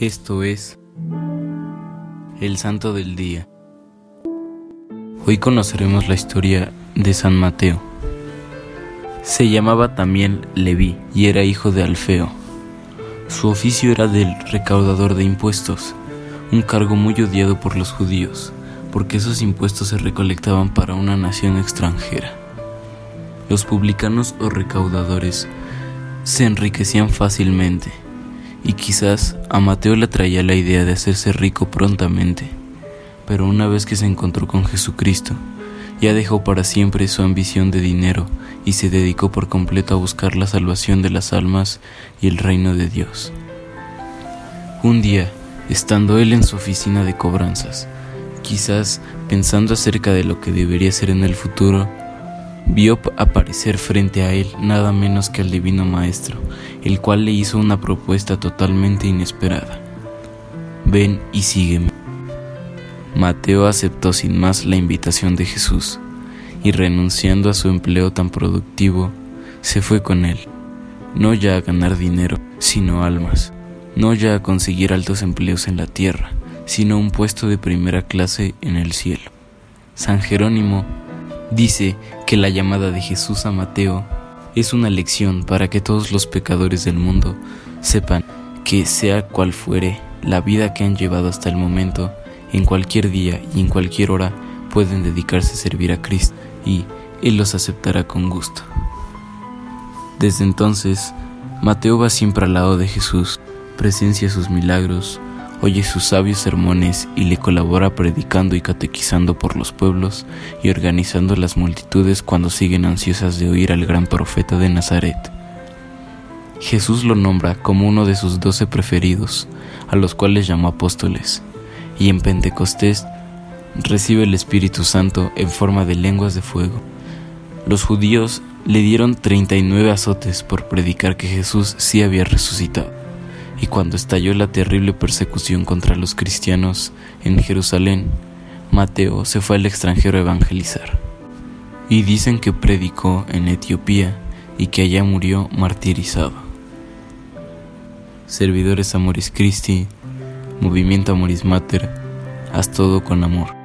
Esto es el Santo del Día. Hoy conoceremos la historia de San Mateo. Se llamaba también Leví y era hijo de Alfeo. Su oficio era del recaudador de impuestos, un cargo muy odiado por los judíos, porque esos impuestos se recolectaban para una nación extranjera. Los publicanos o recaudadores se enriquecían fácilmente y quizás a Mateo le traía la idea de hacerse rico prontamente, pero una vez que se encontró con Jesucristo, ya dejó para siempre su ambición de dinero y se dedicó por completo a buscar la salvación de las almas y el reino de Dios. Un día, estando él en su oficina de cobranzas, quizás pensando acerca de lo que debería ser en el futuro, vio aparecer frente a él nada menos que al divino maestro, el cual le hizo una propuesta totalmente inesperada. Ven y sígueme. Mateo aceptó sin más la invitación de Jesús y renunciando a su empleo tan productivo, se fue con él, no ya a ganar dinero, sino almas, no ya a conseguir altos empleos en la tierra, sino un puesto de primera clase en el cielo. San Jerónimo dice que la llamada de Jesús a Mateo es una lección para que todos los pecadores del mundo sepan que sea cual fuere la vida que han llevado hasta el momento, en cualquier día y en cualquier hora pueden dedicarse a servir a Cristo y Él los aceptará con gusto. Desde entonces, Mateo va siempre al lado de Jesús, presencia sus milagros, oye sus sabios sermones y le colabora predicando y catequizando por los pueblos y organizando las multitudes cuando siguen ansiosas de oír al gran profeta de Nazaret. Jesús lo nombra como uno de sus doce preferidos, a los cuales llamó apóstoles, y en Pentecostés recibe el Espíritu Santo en forma de lenguas de fuego. Los judíos le dieron 39 azotes por predicar que Jesús sí había resucitado y cuando estalló la terrible persecución contra los cristianos en Jerusalén, Mateo se fue al extranjero a evangelizar. Y dicen que predicó en Etiopía y que allá murió martirizado. Servidores Amoris Christi, Movimiento Amoris Mater, haz todo con amor.